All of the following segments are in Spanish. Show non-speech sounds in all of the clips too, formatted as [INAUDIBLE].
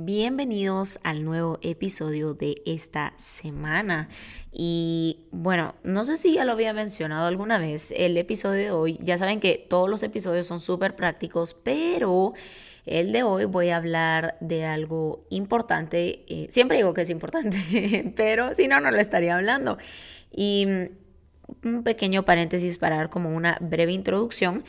Bienvenidos al nuevo episodio de esta semana. Y bueno, no sé si ya lo había mencionado alguna vez, el episodio de hoy, ya saben que todos los episodios son súper prácticos, pero el de hoy voy a hablar de algo importante. Eh, siempre digo que es importante, [LAUGHS] pero si no, no lo estaría hablando. Y mm, un pequeño paréntesis para dar como una breve introducción.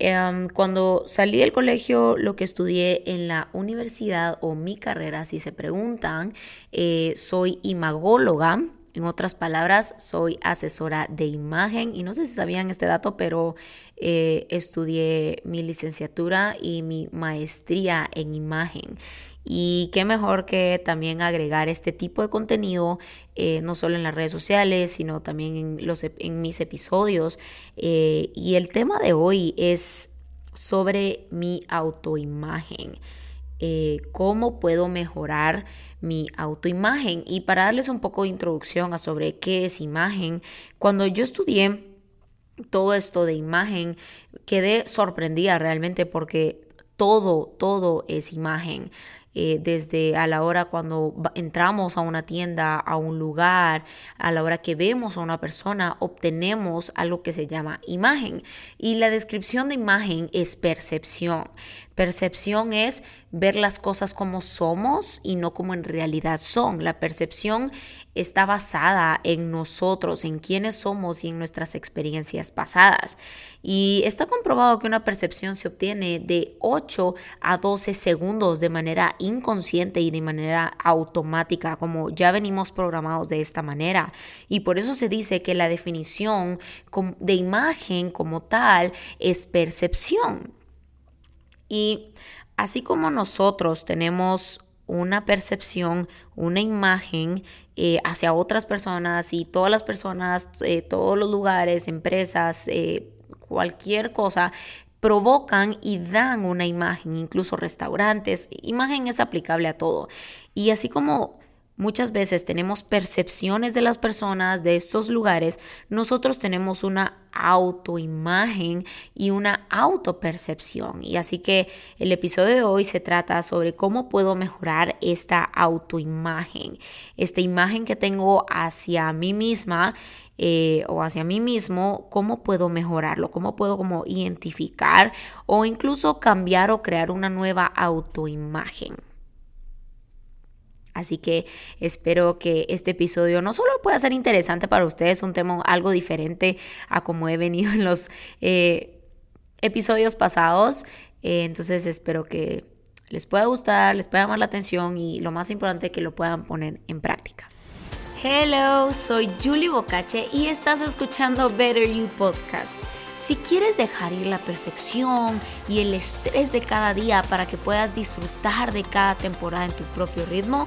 Em, cuando salí del colegio, lo que estudié en la universidad o mi carrera, si se preguntan, eh, soy imagóloga. En otras palabras, soy asesora de imagen y no sé si sabían este dato, pero eh, estudié mi licenciatura y mi maestría en imagen. Y qué mejor que también agregar este tipo de contenido, eh, no solo en las redes sociales, sino también en, los, en mis episodios. Eh, y el tema de hoy es sobre mi autoimagen. Eh, cómo puedo mejorar mi autoimagen. Y para darles un poco de introducción a sobre qué es imagen, cuando yo estudié todo esto de imagen, quedé sorprendida realmente porque todo, todo es imagen. Eh, desde a la hora cuando entramos a una tienda, a un lugar, a la hora que vemos a una persona, obtenemos algo que se llama imagen. Y la descripción de imagen es percepción. Percepción es ver las cosas como somos y no como en realidad son. La percepción está basada en nosotros, en quiénes somos y en nuestras experiencias pasadas. Y está comprobado que una percepción se obtiene de 8 a 12 segundos de manera inconsciente y de manera automática, como ya venimos programados de esta manera. Y por eso se dice que la definición de imagen como tal es percepción. Y así como nosotros tenemos una percepción, una imagen eh, hacia otras personas y todas las personas, eh, todos los lugares, empresas, eh, cualquier cosa, provocan y dan una imagen, incluso restaurantes, imagen es aplicable a todo. Y así como muchas veces tenemos percepciones de las personas de estos lugares, nosotros tenemos una autoimagen y una autopercepción. Y así que el episodio de hoy se trata sobre cómo puedo mejorar esta autoimagen, esta imagen que tengo hacia mí misma eh, o hacia mí mismo, cómo puedo mejorarlo, cómo puedo como identificar o incluso cambiar o crear una nueva autoimagen. Así que espero que este episodio no solo pueda ser interesante para ustedes, un tema algo diferente a como he venido [LAUGHS] en los eh, episodios pasados. Eh, entonces espero que les pueda gustar, les pueda llamar la atención y lo más importante que lo puedan poner en práctica. Hello, soy Julie Bocache y estás escuchando Better You Podcast. Si quieres dejar ir la perfección y el estrés de cada día para que puedas disfrutar de cada temporada en tu propio ritmo,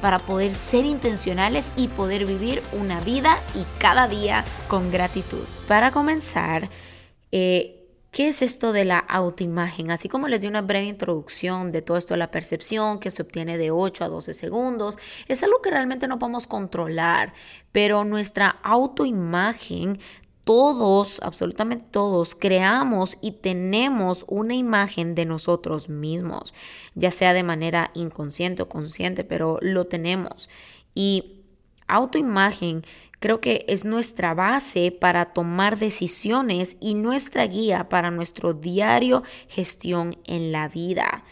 para poder ser intencionales y poder vivir una vida y cada día con gratitud. Para comenzar, eh, ¿Qué es esto de la autoimagen? Así como les di una breve introducción de todo esto de la percepción que se obtiene de 8 a 12 segundos, es algo que realmente no podemos controlar, pero nuestra autoimagen todos, absolutamente todos, creamos y tenemos una imagen de nosotros mismos, ya sea de manera inconsciente o consciente, pero lo tenemos. Y autoimagen creo que es nuestra base para tomar decisiones y nuestra guía para nuestro diario gestión en la vida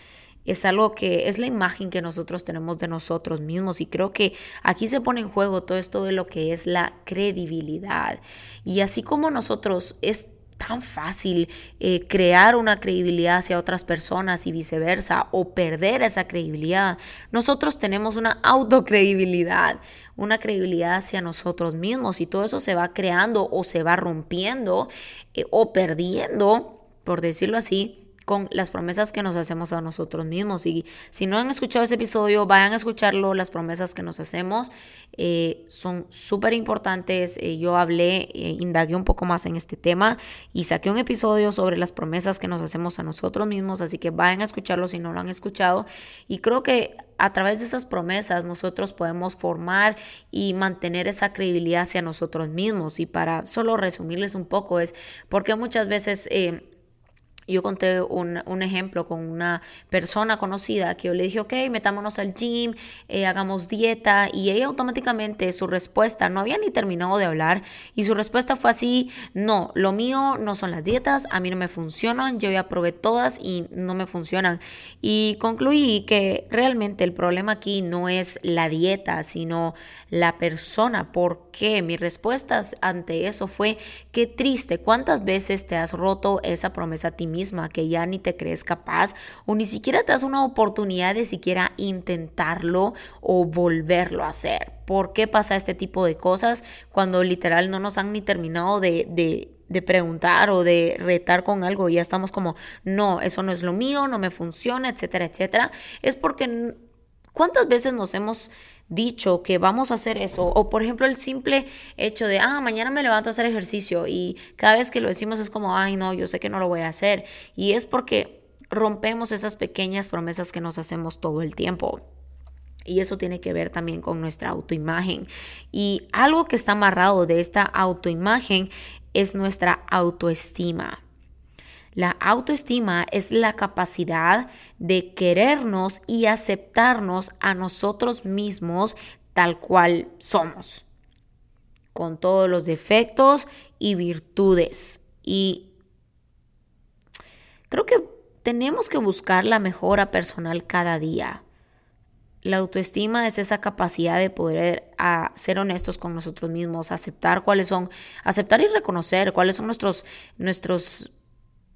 es algo que es la imagen que nosotros tenemos de nosotros mismos y creo que aquí se pone en juego todo esto de lo que es la credibilidad. Y así como nosotros es tan fácil eh, crear una credibilidad hacia otras personas y viceversa o perder esa credibilidad. Nosotros tenemos una autocredibilidad, una credibilidad hacia nosotros mismos y todo eso se va creando o se va rompiendo eh, o perdiendo, por decirlo así, con las promesas que nos hacemos a nosotros mismos. Y si no han escuchado ese episodio, vayan a escucharlo. Las promesas que nos hacemos eh, son súper importantes. Eh, yo hablé, eh, indagué un poco más en este tema y saqué un episodio sobre las promesas que nos hacemos a nosotros mismos. Así que vayan a escucharlo si no lo han escuchado. Y creo que a través de esas promesas nosotros podemos formar y mantener esa credibilidad hacia nosotros mismos. Y para solo resumirles un poco es porque muchas veces... Yo conté un, ejemplo con una persona conocida que yo le dije, ok, metámonos al gym, eh, hagamos dieta y ella automáticamente su respuesta, no había ni terminado de hablar y su respuesta fue así, no, lo mío no son las dietas, a mí no me funcionan, yo ya probé todas y no me funcionan. Y concluí que realmente el problema aquí no es la dieta, sino la persona. ¿Por qué? Mi respuesta ante eso fue, qué triste, ¿cuántas veces te has roto esa promesa a? Que ya ni te crees capaz o ni siquiera te das una oportunidad de siquiera intentarlo o volverlo a hacer. ¿Por qué pasa este tipo de cosas cuando literal no nos han ni terminado de, de preguntar o de retar con algo y ya estamos como, no, eso no es lo mío, no me funciona, etcétera, etcétera? Es porque ¿cuántas veces nos hemos dicho que vamos a hacer eso, o por ejemplo el simple hecho de, ah, mañana me levanto a hacer ejercicio y cada vez que lo decimos es como, ay, no, yo sé que no lo voy a hacer. Y es porque rompemos esas pequeñas promesas que nos hacemos todo el tiempo. Y eso tiene que ver también con nuestra autoimagen. Y algo que está amarrado de esta autoimagen es nuestra autoestima. La autoestima es la capacidad de querernos y aceptarnos a nosotros mismos tal cual somos, con todos los defectos y virtudes. Y creo que tenemos que buscar la mejora personal cada día. La autoestima es esa capacidad de poder ser honestos con nosotros mismos, aceptar cuáles son, aceptar y reconocer cuáles son nuestros, nuestros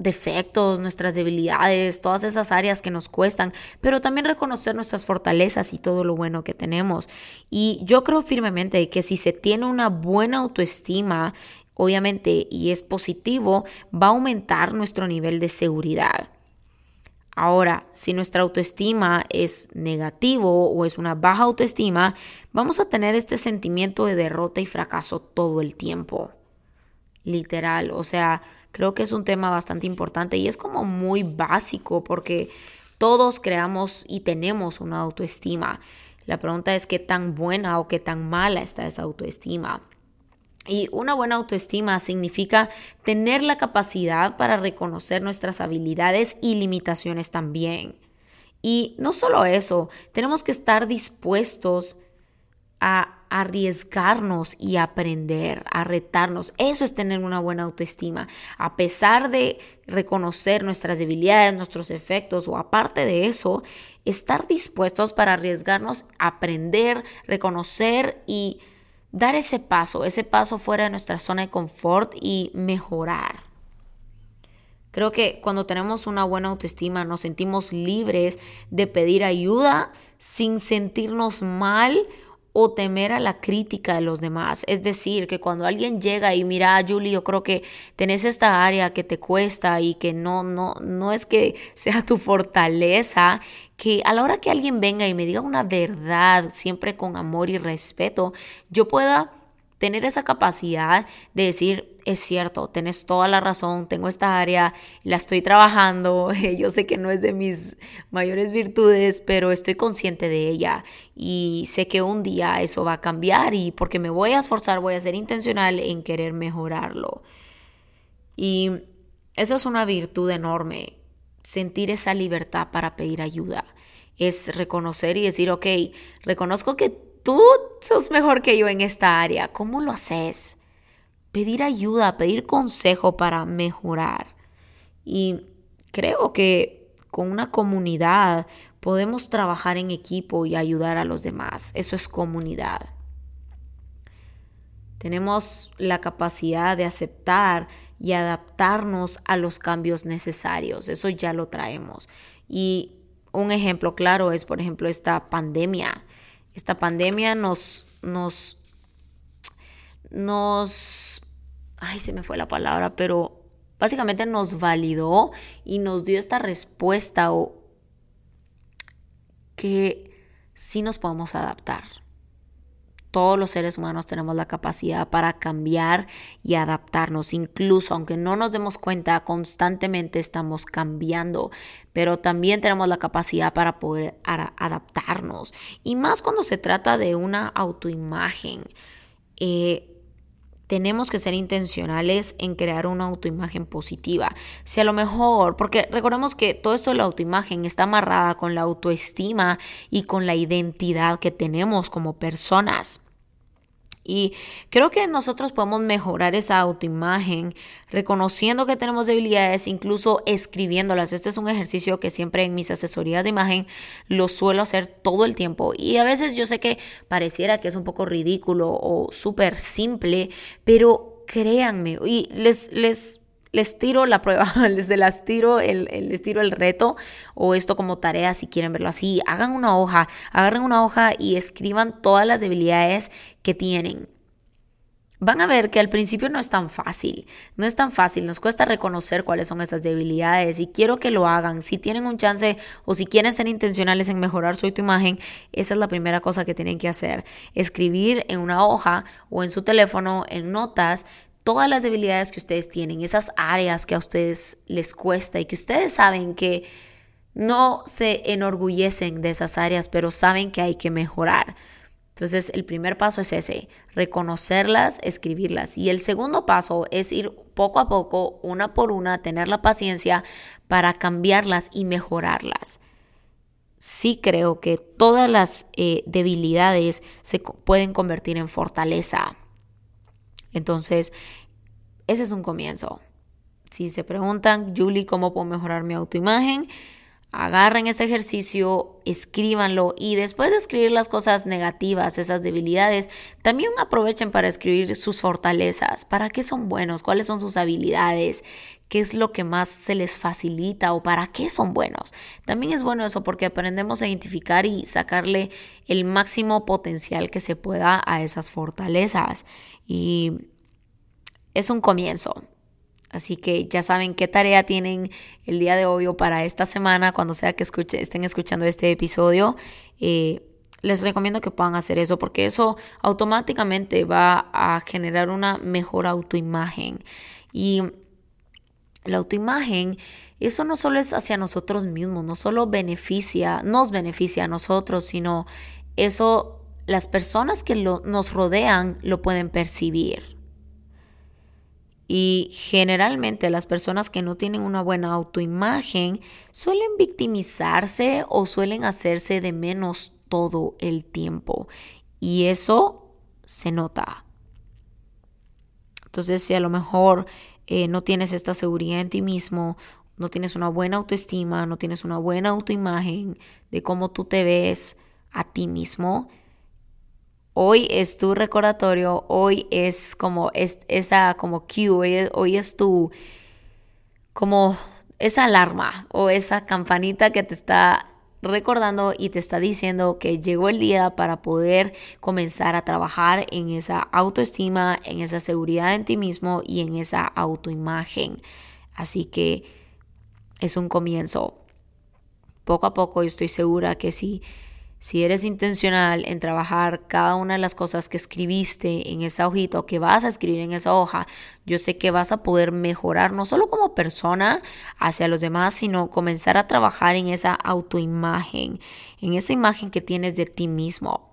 defectos, nuestras debilidades, todas esas áreas que nos cuestan, pero también reconocer nuestras fortalezas y todo lo bueno que tenemos. Y yo creo firmemente que si se tiene una buena autoestima, obviamente, y es positivo, va a aumentar nuestro nivel de seguridad. Ahora, si nuestra autoestima es negativo o es una baja autoestima, vamos a tener este sentimiento de derrota y fracaso todo el tiempo. Literal, o sea, Creo que es un tema bastante importante y es como muy básico porque todos creamos y tenemos una autoestima. La pregunta es qué tan buena o qué tan mala está esa autoestima. Y una buena autoestima significa tener la capacidad para reconocer nuestras habilidades y limitaciones también. Y no solo eso, tenemos que estar dispuestos a arriesgarnos y aprender, a retarnos. Eso es tener una buena autoestima. A pesar de reconocer nuestras debilidades, nuestros efectos o aparte de eso, estar dispuestos para arriesgarnos, aprender, reconocer y dar ese paso, ese paso fuera de nuestra zona de confort y mejorar. Creo que cuando tenemos una buena autoestima nos sentimos libres de pedir ayuda sin sentirnos mal o temer a la crítica de los demás. Es decir, que cuando alguien llega y mira, Julie, yo creo que tenés esta área que te cuesta y que no, no, no es que [LAUGHS] sea tu fortaleza, que a la hora que alguien venga y me diga una verdad, siempre con amor y respeto, yo pueda tener esa capacidad de decir, es cierto, tenés toda la razón, tengo esta área, la estoy trabajando, [LAUGHS] yo sé que no es de mis mayores virtudes, pero estoy consciente de ella y sé que un día eso va a cambiar y porque me voy a esforzar, voy a ser intencional en querer mejorarlo. Y esa es una virtud enorme, sentir esa libertad para pedir ayuda. Es reconocer y decir, ok, reconozco que tú sos mejor que yo en esta área. ¿Cómo lo haces? Pedir ayuda, pedir consejo para mejorar. Y creo que con una comunidad podemos trabajar en equipo y ayudar a los demás. Eso es comunidad. Tenemos la capacidad de aceptar y adaptarnos a los cambios necesarios. Eso ya lo traemos. Y un ejemplo claro es, por ejemplo, esta pandemia. Esta pandemia nos, nos, nos, ay, se me fue la palabra, pero básicamente nos validó y nos dio esta respuesta o que sí nos podemos adaptar. Todos los seres humanos tenemos la capacidad para cambiar y adaptarnos. Incluso aunque no nos demos cuenta, constantemente estamos cambiando. Pero también tenemos la capacidad para poder adaptarnos. Y más cuando se trata de una autoimagen. Eh, tenemos que ser intencionales en crear una autoimagen positiva. Si a lo mejor, porque recordemos que todo esto de la autoimagen está amarrada con la autoestima y con la identidad que tenemos como personas. Y creo que nosotros podemos mejorar esa autoimagen reconociendo que tenemos debilidades, incluso escribiéndolas. Este es un ejercicio que siempre en mis asesorías de imagen lo suelo hacer todo el tiempo. Y a veces yo sé que pareciera que es un poco ridículo o súper simple, pero créanme, y les, les les tiro la prueba, [LAUGHS] les, las tiro el, les tiro el reto o esto como tarea si quieren verlo así. Hagan una hoja, agarren una hoja y escriban todas las debilidades que tienen. Van a ver que al principio no es tan fácil, no es tan fácil, nos cuesta reconocer cuáles son esas debilidades y quiero que lo hagan. Si tienen un chance o si quieren ser intencionales en mejorar su autoimagen, esa es la primera cosa que tienen que hacer. Escribir en una hoja o en su teléfono, en notas, todas las debilidades que ustedes tienen, esas áreas que a ustedes les cuesta y que ustedes saben que no se enorgullecen de esas áreas, pero saben que hay que mejorar. Entonces, el primer paso es ese, reconocerlas, escribirlas. Y el segundo paso es ir poco a poco, una por una, tener la paciencia para cambiarlas y mejorarlas. Sí creo que todas las eh, debilidades se pueden convertir en fortaleza. Entonces, ese es un comienzo. Si se preguntan, Julie, ¿cómo puedo mejorar mi autoimagen? Agarren este ejercicio, escríbanlo y después de escribir las cosas negativas, esas debilidades, también aprovechen para escribir sus fortalezas, para qué son buenos, cuáles son sus habilidades, qué es lo que más se les facilita o para qué son buenos. También es bueno eso porque aprendemos a identificar y sacarle el máximo potencial que se pueda a esas fortalezas. Y es un comienzo. Así que ya saben qué tarea tienen el día de hoy o para esta semana, cuando sea que estén escuchando este episodio. Eh, les recomiendo que puedan hacer eso porque eso automáticamente va a generar una mejor autoimagen. Y la autoimagen, eso no solo es hacia nosotros mismos, no solo beneficia, nos beneficia a nosotros, sino eso las personas que nos rodean lo pueden percibir. Y generalmente las personas que no tienen una buena autoimagen suelen victimizarse o suelen hacerse de menos todo el tiempo. Y eso se nota. Entonces, si a lo mejor eh, no tienes esta seguridad en ti mismo, no tienes una buena autoestima, no tienes una buena autoimagen de cómo tú te ves a ti mismo, hoy es tu recordatorio, hoy es como es, esa como cue, hoy es tu como esa alarma o esa campanita que te está recordando y te está diciendo que llegó el día para poder comenzar a trabajar en esa autoestima, en esa seguridad en ti mismo y en esa autoimagen. Así que es un comienzo. Poco a poco yo estoy segura que si si eres intencional en trabajar cada una de las cosas que escribiste en esa hojita o que vas a escribir en esa hoja, yo sé que vas a poder mejorar no solo como persona hacia los demás, sino comenzar a trabajar en esa autoimagen, en esa imagen que tienes de ti mismo.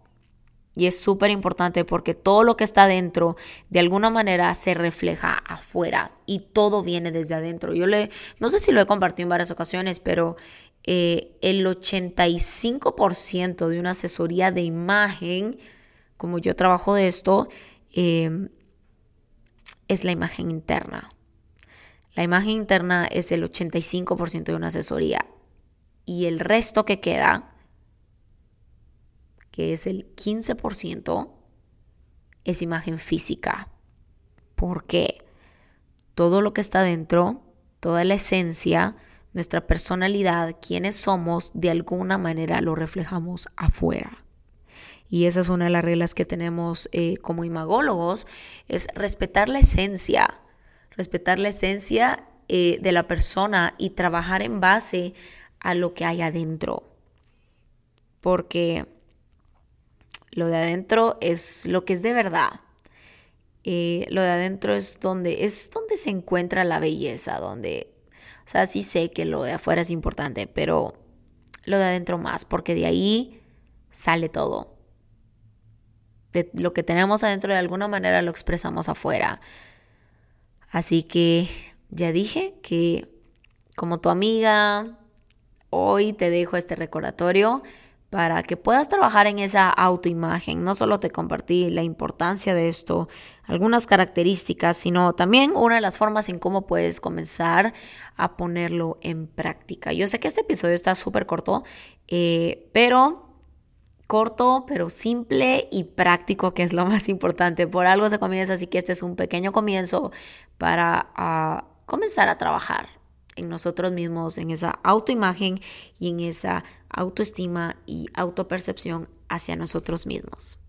Y es súper importante porque todo lo que está dentro de alguna manera se refleja afuera y todo viene desde adentro. Yo le, no sé si lo he compartido en varias ocasiones, pero eh, el 85% de una asesoría de imagen, como yo trabajo de esto, em, es la imagen interna. La imagen interna es el 85% de una asesoría y el resto que queda, que es el 15%, es imagen física. ¿Por qué? Todo lo que está dentro, toda la esencia, nuestra personalidad, quienes somos, de alguna manera lo reflejamos afuera. Y esa es una de las reglas que tenemos eh, como imagólogos, es respetar la esencia, respetar la esencia eh, de la persona y trabajar en base a lo que hay adentro. Porque lo de adentro es lo que es de verdad. Eh, lo de adentro es donde, es donde se encuentra la belleza, donde, sea, sí sé que lo de afuera es importante, pero lo de adentro más, porque de ahí sale todo. De lo que tenemos adentro de alguna manera lo expresamos afuera. Así que ya dije que como tu amiga, hoy te dejo este recordatorio para que puedas trabajar en esa autoimagen. No solo te compartí la importancia de esto, algunas características, sino también una de las formas en cómo puedes comenzar a ponerlo en práctica. Yo sé que este episodio está súper corto, eh, pero corto, pero simple y práctico, que es lo más importante. Por algo se comienza, así que este es un pequeño comienzo para ah, comenzar a trabajar en nosotros mismos, en esa autoimagen y en esa autoestima y autopercepción hacia nosotros mismos.